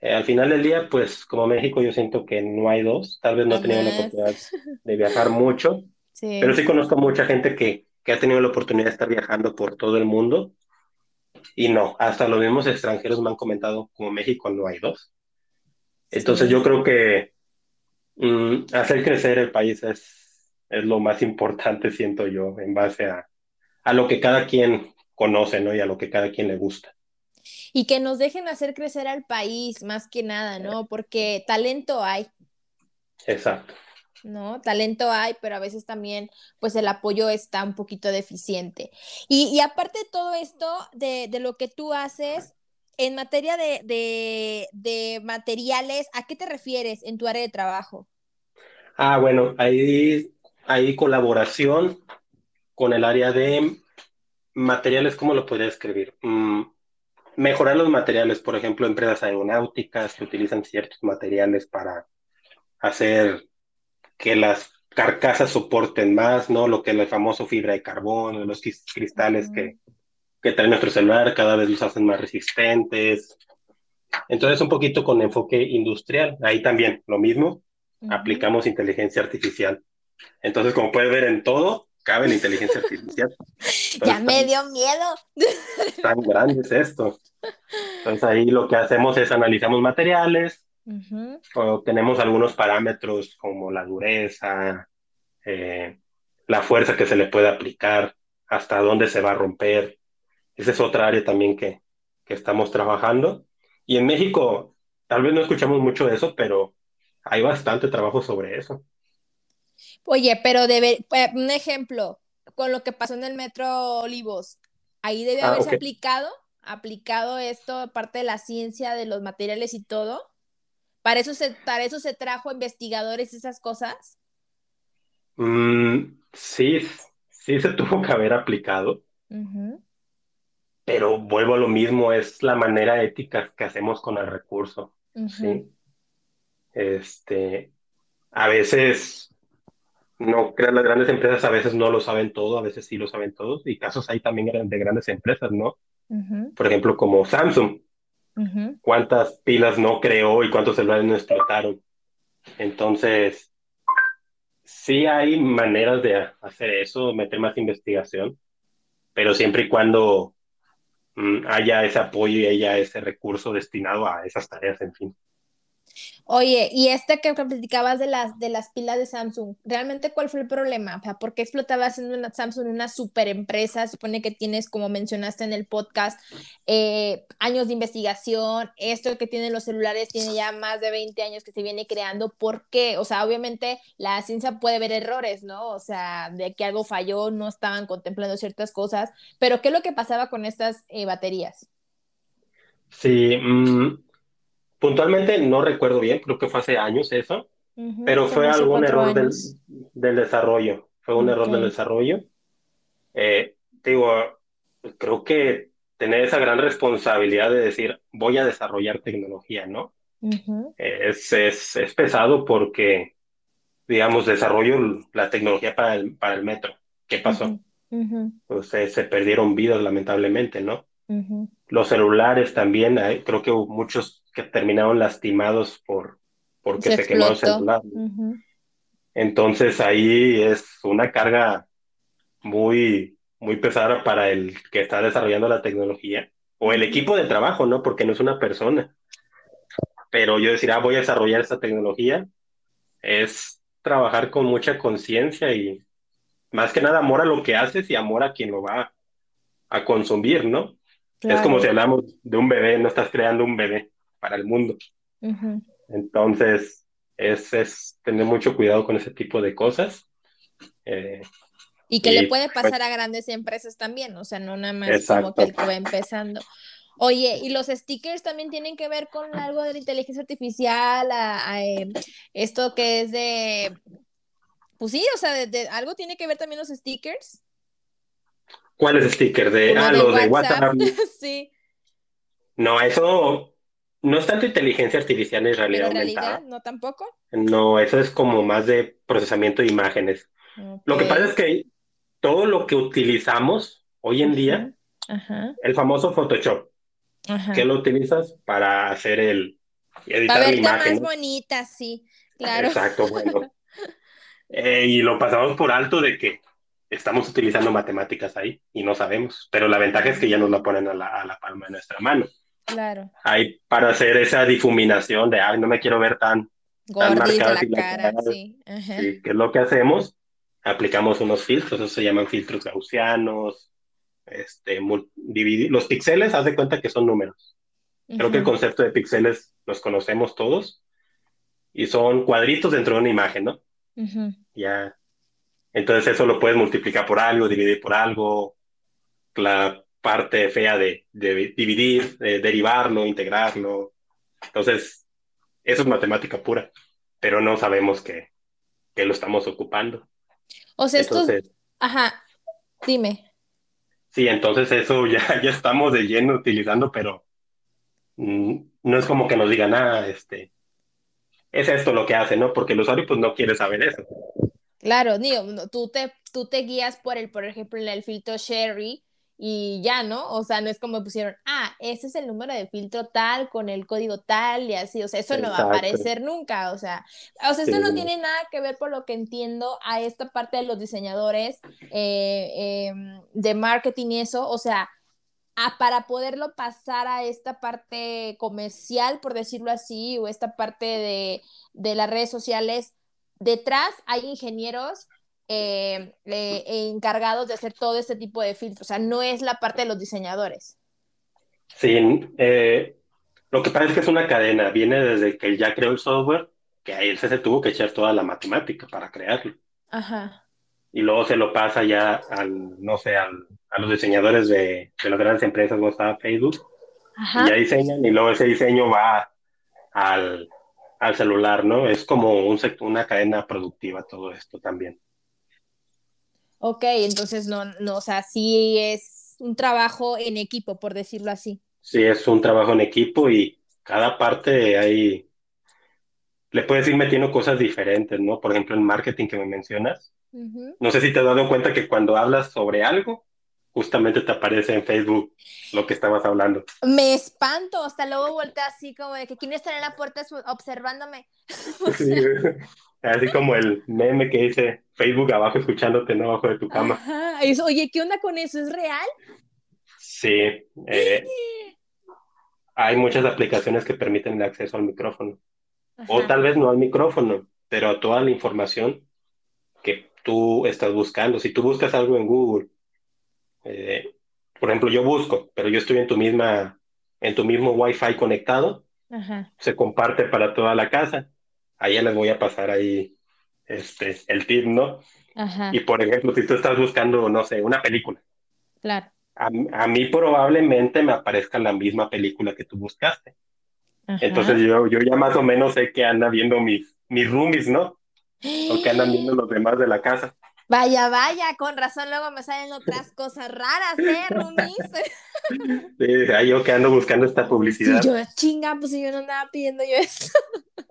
Eh, al final del día, pues como México yo siento que no hay dos. Tal vez no he tenido la oportunidad de viajar mucho, pero sí conozco mucha gente que, que ha tenido la oportunidad de estar viajando por todo el mundo y no, hasta los mismos extranjeros me han comentado como México no hay dos. Entonces yo creo que mm, hacer crecer el país es, es lo más importante, siento yo, en base a, a lo que cada quien conoce, ¿no? Y a lo que cada quien le gusta. Y que nos dejen hacer crecer al país, más que nada, ¿no? Porque talento hay. Exacto. ¿no? Talento hay, pero a veces también, pues el apoyo está un poquito deficiente. Y, aparte de todo esto, de, lo que tú haces, en materia de, materiales, ¿a qué te refieres en tu área de trabajo? Ah, bueno, hay, hay colaboración con el área de materiales, ¿cómo lo podría escribir? Mm, mejorar los materiales, por ejemplo, empresas aeronáuticas que utilizan ciertos materiales para hacer que las carcasas soporten más, ¿no? Lo que es el famoso fibra de carbono, los cristales que, que trae nuestro celular, cada vez los hacen más resistentes. Entonces, un poquito con enfoque industrial. Ahí también lo mismo, aplicamos inteligencia artificial Entonces, como puedes ver en todo, cabe la inteligencia artificial. ya me dio miedo. Tan grande es esto. Entonces ahí lo que hacemos es analizamos materiales, o tenemos algunos parámetros como la dureza, eh, la fuerza que se le puede aplicar, hasta dónde se va a romper. Esa es otra área también que, que estamos trabajando. Y en México, tal vez no escuchamos mucho de eso, pero hay bastante trabajo sobre eso. Oye, pero debe, eh, un ejemplo, con lo que pasó en el Metro Olivos, ahí debe ah, haberse aplicado, aplicado esto, aparte de la ciencia de los materiales y todo. ¿Para eso se, para eso se trajo investigadores esas cosas? Mm, sí, sí se tuvo que haber aplicado. Pero vuelvo a lo mismo, es la manera ética que hacemos con el recurso. Sí. Este, a veces, no crean las grandes empresas, a veces no lo saben todo, a veces sí lo saben todos, y casos hay también de grandes empresas, ¿no? Por ejemplo, como Samsung. ¿Cuántas pilas no creó y cuántos celulares no explotaron? Entonces, sí hay maneras de hacer eso, meter más investigación, pero siempre y cuando mm, haya ese apoyo y haya ese recurso destinado a esas tareas, en fin. Oye, y este que platicabas de las, de las pilas de Samsung, ¿realmente cuál fue el problema? O sea, ¿por qué explotabas en una Samsung una super empresa? Supone que tienes, como mencionaste en el podcast, eh, años de investigación, esto que tienen los celulares tiene ya más de 20 años que se viene creando, ¿por qué? O sea, obviamente la ciencia puede ver errores, ¿no? O sea, de que algo falló, no estaban contemplando ciertas cosas, pero ¿qué es lo que pasaba con estas eh, baterías? Sí, mm, Puntualmente no recuerdo bien, creo que fue hace años eso, pero fue algún error del, del, desarrollo, fue un error del desarrollo. Eh, digo, creo que tener esa gran responsabilidad de decir, voy a desarrollar tecnología, ¿no? es, es, es, pesado porque, digamos, desarrollo la tecnología para el, para el metro. ¿Qué pasó? Pues se perdieron vidas, lamentablemente, ¿no? Los celulares también, creo que muchos que terminaron lastimados por porque se, quemó el celular. Entonces ahí es una carga muy, muy pesada para el que está desarrollando la tecnología o el equipo de trabajo, ¿no? Porque no es una persona. Pero yo decir, ah, voy a desarrollar esta tecnología, es trabajar con mucha conciencia y más que nada amor a lo que haces y amor a quien lo va a consumir, ¿no? Es como si hablamos de un bebé, no estás creando un bebé, para el mundo. Entonces, es, es, tener mucho cuidado con ese tipo de cosas. Eh, y que le puede pues pasar a grandes empresas también, o sea, no nada más como que el que va empezando. Oye, ¿y los stickers también tienen que ver con algo de la inteligencia artificial? A, em, esto que es de. Pues sí, o sea, de, algo tiene que ver también los stickers. ¿Cuáles stickers? De, ah, los de WhatsApp. sí. No, eso no es tanto inteligencia artificial en realidad. ¿En realidad no tampoco? No, eso es como más de procesamiento de imágenes. Lo que pasa es que todo lo que utilizamos hoy en día, el famoso Photoshop, ¿qué lo utilizas para hacer el editar para verte más bonita, sí, claro. Exacto, bueno. Eh, y lo pasamos por alto de que estamos utilizando matemáticas ahí y no sabemos, pero la ventaja es que ya nos la ponen a la, a la palma de nuestra mano. Claro. Hay para hacer esa difuminación de, ay, no me quiero ver tan, tan marcada la, cara, sí. ¿qué es lo que hacemos? Aplicamos unos filtros, eso se llaman filtros gaussianos, este, los píxeles, haz de cuenta que son números. Creo que el concepto de píxeles los conocemos todos y son cuadritos dentro de una imagen, ¿no? Ya. Entonces eso lo puedes multiplicar por algo, dividir por algo. La parte fea de, dividir, de derivarlo, integrarlo. Entonces, eso es matemática pura, pero no sabemos que, lo estamos ocupando. O sea, entonces, Ajá, dime. Sí, entonces eso ya, ya estamos de lleno utilizando, pero mm, no es como que nos digan, ah, este, es esto lo que hace, ¿no? Porque el usuario pues no quiere saber eso. Claro, digo, tú te, tú te guías por el, por ejemplo, el filtro Sherry, y ya, ¿no? O sea, no es como pusieron, ah, ese es el número de filtro tal, con el código tal y así, o sea, eso no va a aparecer nunca, o sea, o sea, esto no tiene nada que ver por lo que entiendo a esta parte de los diseñadores eh, em, de marketing y eso, o sea, para poderlo pasar a esta parte comercial, por decirlo así, o esta parte de, de las redes sociales, detrás hay ingenieros eh, encargados de hacer todo este tipo de filtros, o sea, no es la parte de los diseñadores. Sí, eh, lo que pasa es que es una cadena, viene desde que ya creó el software, que a él se, tuvo que echar toda la matemática para crearlo. Ajá. Y luego se lo pasa ya al, no sé, al, a los diseñadores de, de las grandes empresas, WhatsApp, Facebook, Ajá. y ya diseñan, y luego ese diseño va al, al celular, ¿no? Es como un, una cadena productiva todo esto también. Ok, entonces no, no, o sea, sí es un trabajo en equipo, por decirlo así. Sí, es un trabajo en equipo y cada parte hay, le puedes ir metiendo cosas diferentes, ¿no? Por ejemplo, el marketing que me mencionas. No sé si te has dado cuenta que cuando hablas sobre algo, justamente te aparece en Facebook lo que estabas hablando. Me espanto, hasta luego voltea así como de que quién está en la puerta observándome. sí, así como el meme que dice Facebook abajo escuchándote ¿no? abajo de tu cama. Oye, ¿qué onda con eso? ¿Es real? Sí. Eh, hay muchas aplicaciones que permiten el acceso al micrófono. O tal vez no al micrófono, pero a toda la información que tú estás buscando. Si tú buscas algo en Google eh, por ejemplo, yo busco, pero yo estoy en tu misma, en tu mismo Wi-Fi conectado, se comparte para toda la casa. Ahí les voy a pasar ahí este, el tip, ¿no? Y por ejemplo, si tú estás buscando, no sé, una película. Claro. A, mí probablemente me aparezca la misma película que tú buscaste. Entonces yo, yo ya más o menos sé que anda viendo mis, mis roomies, ¿no? O que andan viendo los demás de la casa. Vaya, vaya, con razón luego me salen otras cosas raras, ¿eh, Rumis? Sí, yo que ando buscando esta publicidad. Sí, yo, chinga, pues yo no andaba pidiendo yo eso.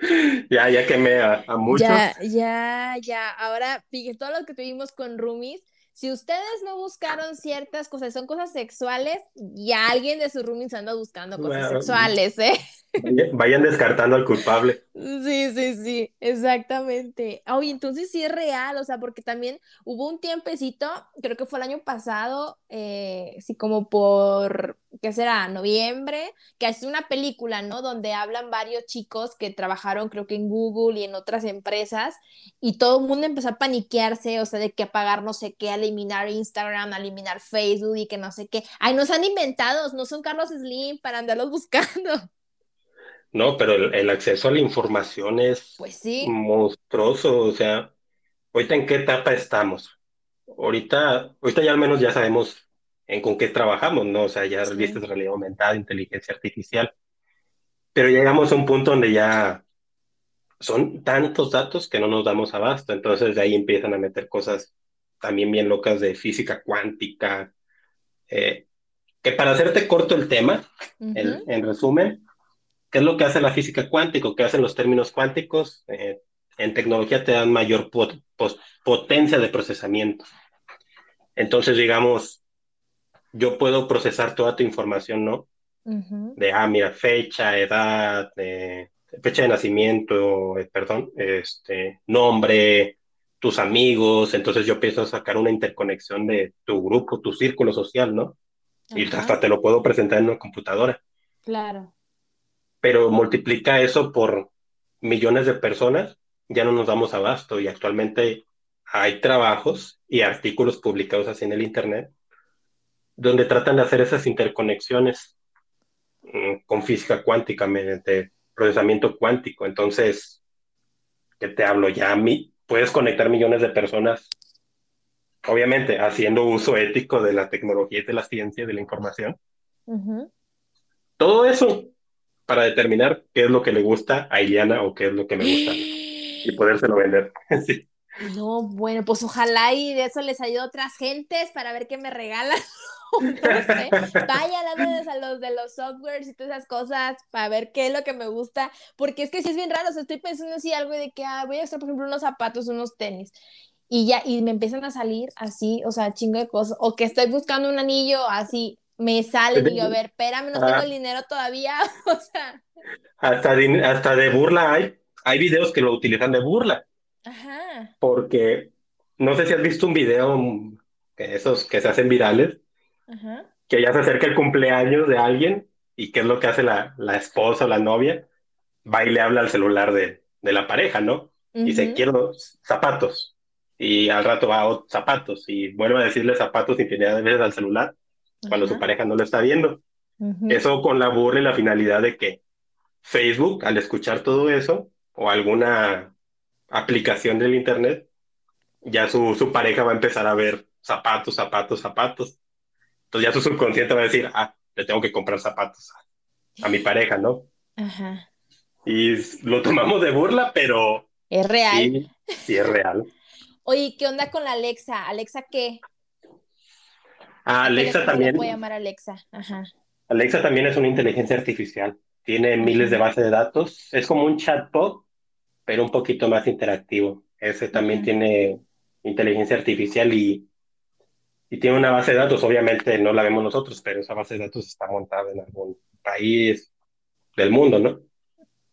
Ya, ya quemé a, a muchos. Ya, ya, ya. Ahora, fíjate, todo lo que tuvimos con Rumis, si ustedes no buscaron ciertas cosas, son cosas sexuales, ya alguien de sus roomies anda buscando cosas sexuales, ¿eh? Vayan descartando al culpable. Sí, sí, sí, exactamente. Oye, entonces sí es real, o sea, porque también hubo un tiempecito, creo que fue el año pasado, eh, sí, como por, ¿qué será? Noviembre, que es una película, ¿no? Donde hablan varios chicos que trabajaron, creo que en Google y en otras empresas, y todo el mundo empezó a paniquearse, o sea, de que apagar no sé qué, eliminar Instagram, eliminar Facebook y que no sé qué. Ay, nos han inventado, no son Carlos Slim para andarlos buscando. No, pero el, acceso a la información es pues sí. monstruoso. O sea, ahorita en qué etapa estamos. Ahorita, ahorita ya al menos ya sabemos en con qué trabajamos, ¿no? O sea, ya sí. viste realidad aumentada, inteligencia artificial. Pero llegamos a un punto donde ya son tantos datos que no nos damos abasto. Entonces de ahí empiezan a meter cosas también bien locas de física cuántica. Eh, que para hacerte corto el tema, en resumen, ¿Qué es lo que hace la física cuántica? ¿Qué hacen los términos cuánticos? Eh, en tecnología te dan mayor potencia de procesamiento. Entonces, digamos, yo puedo procesar toda tu información, ¿no? De, ah, mira, fecha, edad, fecha de nacimiento, eh, perdón, este, nombre, tus amigos. Entonces yo a sacar una interconexión de tu grupo, tu círculo social, ¿no? Y hasta te lo puedo presentar en una computadora. Claro pero multiplica eso por millones de personas, ya no nos damos abasto y actualmente hay trabajos y artículos publicados así en el Internet donde tratan de hacer esas interconexiones mm, con física cuántica mediante procesamiento cuántico. Entonces, ¿qué te hablo? Ya mí puedes conectar millones de personas, obviamente haciendo uso ético de la tecnología y de la ciencia y de la información. Todo eso para determinar qué es lo que le gusta a Iliana o qué es lo que me gusta y podérselo vender. sí. No, bueno, pues ojalá y de eso les ayude a otras gentes para ver qué me regalan. no sé. Vaya a los de los softwares y todas esas cosas para ver qué es lo que me gusta. Porque es que sí es bien raro. O sea, estoy pensando así algo de que ah, voy a hacer, por ejemplo, unos zapatos, unos tenis. y ya, y me empiezan a salir así, o sea, chingo de cosas, o que estoy buscando un anillo así, me sale y yo, a ver, espérame, no tengo el dinero todavía, o sea. Hasta de, hasta de burla hay, hay videos que lo utilizan de burla. Ajá. Porque no sé si has visto un video, esos que se hacen virales, Ajá. que ya se acerca el cumpleaños de alguien y qué es lo que hace la, la esposa o la novia, va y le habla al celular de, de la pareja, ¿no? Y dice, quiero zapatos. Y al rato va a zapatos y vuelve a decirle zapatos infinidad de veces al celular cuando su pareja no lo está viendo. Eso con la burla y la finalidad de que Facebook, al escuchar todo eso, o alguna aplicación del Internet, ya su, su pareja va a empezar a ver zapatos, zapatos, zapatos. Entonces ya su subconsciente va a decir, ah, le tengo que comprar zapatos a, mi pareja, ¿no? Ajá. Y lo tomamos de burla, pero... Es real. Sí, sí es real. Oye, ¿qué onda con la Alexa? ¿Alexa qué? Ah, Alexa también. Voy a llamar Alexa. Ajá. Alexa también es una inteligencia artificial. Tiene miles de bases de datos. Es como un chatbot, pero un poquito más interactivo. Ese también tiene inteligencia artificial y, y tiene una base de datos. Obviamente no la vemos nosotros, pero esa base de datos está montada en algún país del mundo, ¿no?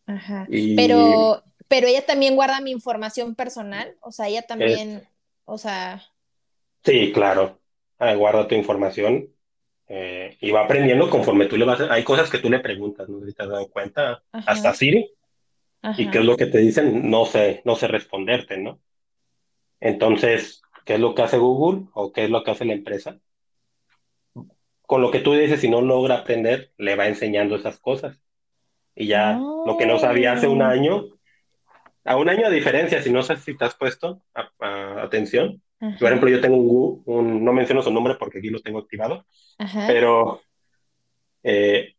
Ajá. Pero, pero ella también guarda mi información personal. O sea, ella también, o sea. Sí, claro. Ah, guarda tu información eh, y va aprendiendo conforme tú le vas. Hay cosas que tú le preguntas, ¿no? Si te has dado cuenta, hasta Siri, y qué es lo que te dicen, no sé, no sé responderte, ¿no? Entonces, ¿qué es lo que hace Google o qué es lo que hace la empresa? Con lo que tú dices, si no logra aprender, le va enseñando esas cosas. Y ya lo que no sabía hace un año, a un año de diferencia, si no sé si te has puesto atención, por ejemplo, yo tengo un, un, no menciono su nombre porque aquí lo tengo activado, pero eh,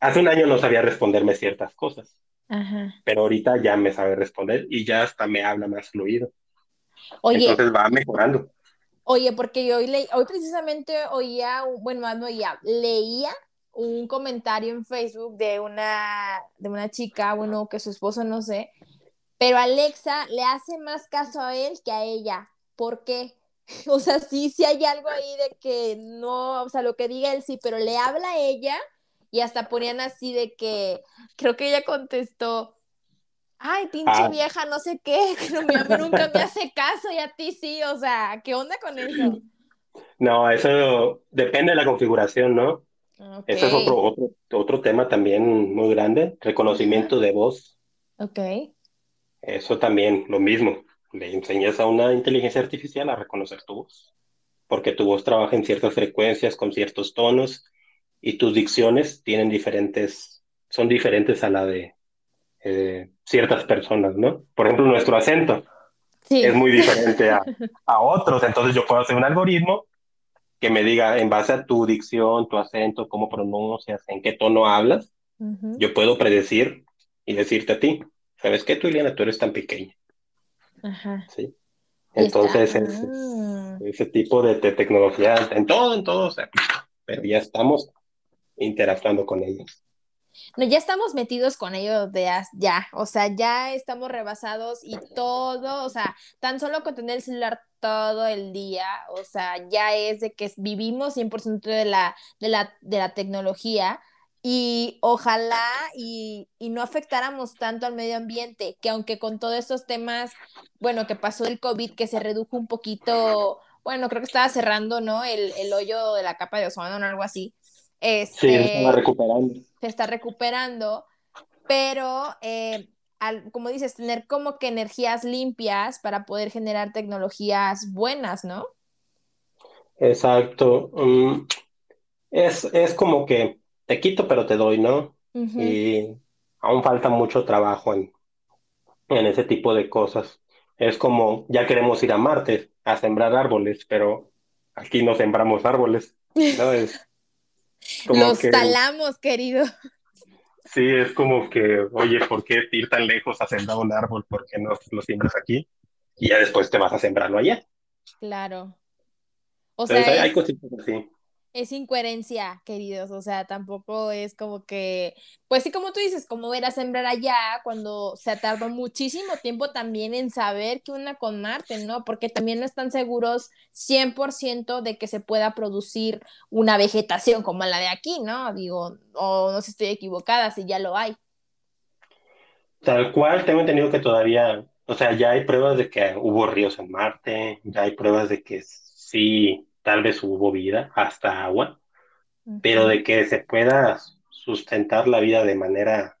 hace un año no sabía responderme ciertas cosas, pero ahorita ya me sabe responder y ya hasta me habla más fluido. Oye, Entonces va mejorando. Oye, porque yo hoy, leí, hoy precisamente oía, bueno, más no oía, leía un comentario en Facebook de una, de una chica, bueno, que su esposo no sé, pero Alexa le hace más caso a él que a ella. ¿por qué? O sea, sí, sí hay algo ahí de que no, o sea, lo que diga él sí, pero le habla a ella y hasta ponían así de que, creo que ella contestó, ay, pinche ah. vieja, no sé qué, no, mi amigo nunca me hace caso y a ti sí, o sea, ¿qué onda con eso? No, eso depende de la configuración, ¿no? Ese es otro, otro, otro tema también muy grande, reconocimiento de voz. Ok. Eso también, lo mismo le enseñas a una inteligencia artificial a reconocer tu voz, porque tu voz trabaja en ciertas frecuencias, con ciertos tonos, y tus dicciones tienen diferentes, son diferentes a la de eh, ciertas personas, ¿no? Por ejemplo, nuestro acento es muy diferente a, a otros, entonces yo puedo hacer un algoritmo que me diga en base a tu dicción, tu acento, cómo pronuncias, en qué tono hablas, yo puedo predecir y decirte a ti, ¿sabes qué, tú, Iliana, tú eres tan pequeña? Ajá. ¿sí? Entonces, ah. ese tipo de, tecnología, en todo, en todo, pero ya estamos interactuando con ellos. No, ya estamos metidos con ellos de ya, o sea, ya estamos rebasados y todo, o sea, tan solo con tener el celular todo el día, o sea, ya es de que vivimos 100% de la, de, la, de la tecnología, y ojalá y, no afectáramos tanto al medio ambiente, que aunque con todos estos temas, bueno, que pasó el COVID, que se redujo un poquito, bueno, creo que estaba cerrando, ¿no? El, hoyo de la capa de ozono o algo así. Este, sí, está recuperando. Se está recuperando, pero eh, como dices, tener como que energías limpias para poder generar tecnologías buenas, ¿no? Exacto. Mm, es, es como que te quito, pero te doy, ¿no? Y aún falta mucho trabajo en, en ese tipo de cosas. Es como, ya queremos ir a Marte a sembrar árboles, pero aquí no sembramos árboles, ¿no? Es Los talamos, querido. Sí, es como que, oye, ¿por qué ir tan lejos a sembrar un árbol? ¿Por qué no lo siembras aquí? Y ya después te vas a sembrarlo allá. Claro. O sea, hay, cositas así. Es incoherencia, queridos, o sea, tampoco es como que, pues sí, como tú dices, como era sembrar allá cuando se tardó muchísimo tiempo también en saber qué una con Marte, ¿no? Porque también no están seguros 100% de que se pueda producir una vegetación como la de aquí, ¿no? Digo, o no sé si estoy equivocada, si ya lo hay. Tal cual, tengo entendido que todavía, o sea, ya hay pruebas de que hubo ríos en Marte, ya hay pruebas de que sí tal vez hubo vida, hasta agua, pero de que se pueda sustentar la vida de manera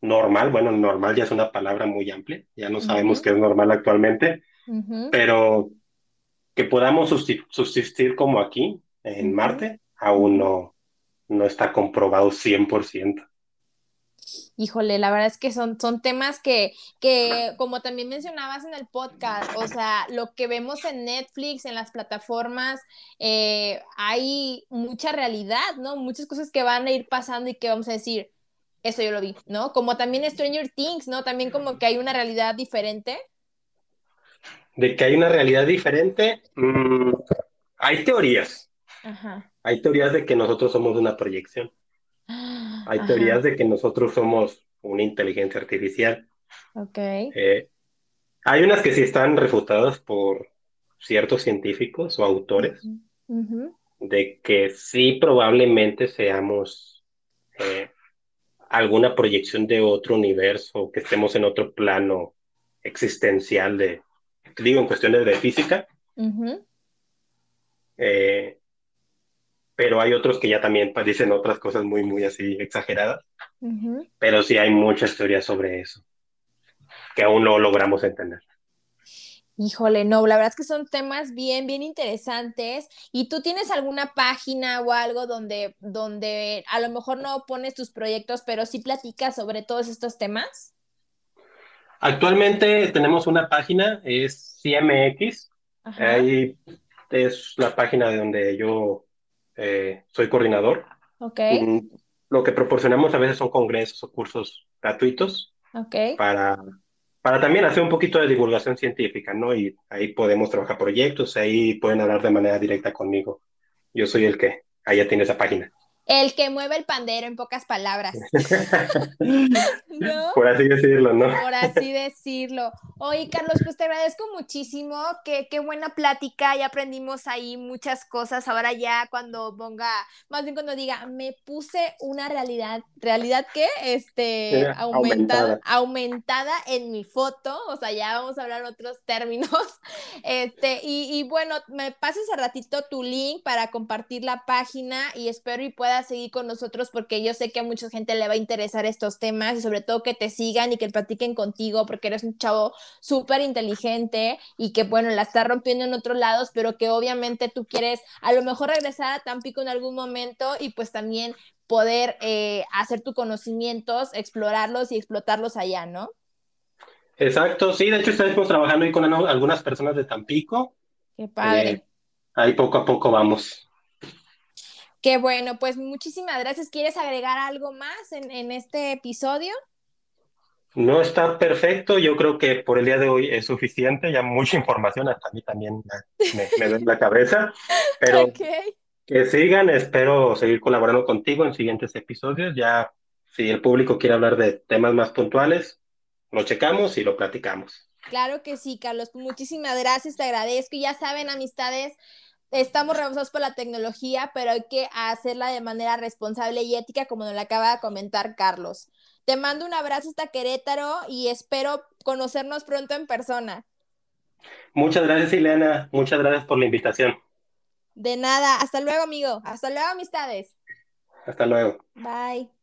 normal, bueno, normal ya es una palabra muy amplia, ya no sabemos qué es normal actualmente, pero que podamos subsistir como aquí, en Marte, aún no, no está comprobado 100% híjole, la verdad es que son, son temas que, que, como también mencionabas en el podcast, o sea, lo que vemos en Netflix, en las plataformas, eh, hay mucha realidad, ¿no? Muchas cosas que van a ir pasando y que vamos a decir, eso yo lo vi, ¿no? Como también Stranger Things, ¿no? También como que hay una realidad diferente. De que hay una realidad diferente, mm, hay teorías. Hay teorías de que nosotros somos una proyección. Hay teorías de que nosotros somos una inteligencia artificial. Ok. Eh, hay unas que sí están refutadas por ciertos científicos o autores de que sí probablemente seamos eh, alguna proyección de otro universo, que estemos en otro plano existencial de, digo, en cuestiones de física pero hay otros que ya también dicen otras cosas muy, muy así exageradas. Pero sí hay muchas teorías sobre eso, que aún no logramos entender. Híjole, no, la verdad es que son temas bien, bien interesantes. ¿Y tú tienes alguna página o algo donde, donde a lo mejor no pones tus proyectos, pero sí platicas sobre todos estos temas? Actualmente tenemos una página, es CMX. Ahí es la página de donde yo eh, soy coordinador. Ok. Mm, lo que proporcionamos a veces son congresos o cursos gratuitos okay. para, para también hacer un poquito de divulgación científica, ¿no? Y ahí podemos trabajar proyectos, ahí pueden hablar de manera directa conmigo. Yo soy el que, ahí ya tiene esa página. El que mueve el pandero, en pocas palabras. ¿No? Por así decirlo, ¿no? Por así decirlo. Oye, Carlos, pues te agradezco muchísimo. Qué, qué buena plática. Ya aprendimos ahí muchas cosas. Ahora ya cuando ponga, más bien cuando diga, me puse una realidad, ¿realidad qué? Este, aumentada, aumentada, en mi foto. O sea, ya vamos a hablar otros términos. Este, y, y bueno, me pases a ratito tu link para compartir la página y espero y pueda seguir con nosotros porque yo sé que a mucha gente le va a interesar estos temas y sobre todo que te sigan y que platiquen contigo porque eres un chavo súper inteligente y que bueno, la está rompiendo en otros lados, pero que obviamente tú quieres a lo mejor regresar a Tampico en algún momento y pues también poder eh, hacer tus conocimientos, explorarlos y explotarlos allá, ¿no? Exacto, sí, de hecho estamos trabajando ahí con algunas personas de Tampico. Qué padre. Eh, ahí poco a poco vamos. Qué bueno, pues muchísimas gracias. ¿Quieres agregar algo más en, este episodio? No está perfecto, yo creo que por el día de hoy es suficiente, ya mucha información, hasta a mí también me, me duele la cabeza, pero que sigan, espero seguir colaborando contigo en siguientes episodios, ya si el público quiere hablar de temas más puntuales, lo checamos y lo platicamos. Claro que sí, Carlos, muchísimas gracias, te agradezco. Y ya saben, amistades, estamos rebasados por la tecnología, pero hay que hacerla de manera responsable y ética, como nos lo acaba de comentar Carlos. Te mando un abrazo hasta Querétaro y espero conocernos pronto en persona. Muchas gracias, Ileana. Muchas gracias por la invitación. De nada. Hasta luego, amigo. Hasta luego, amistades. Hasta luego. Bye.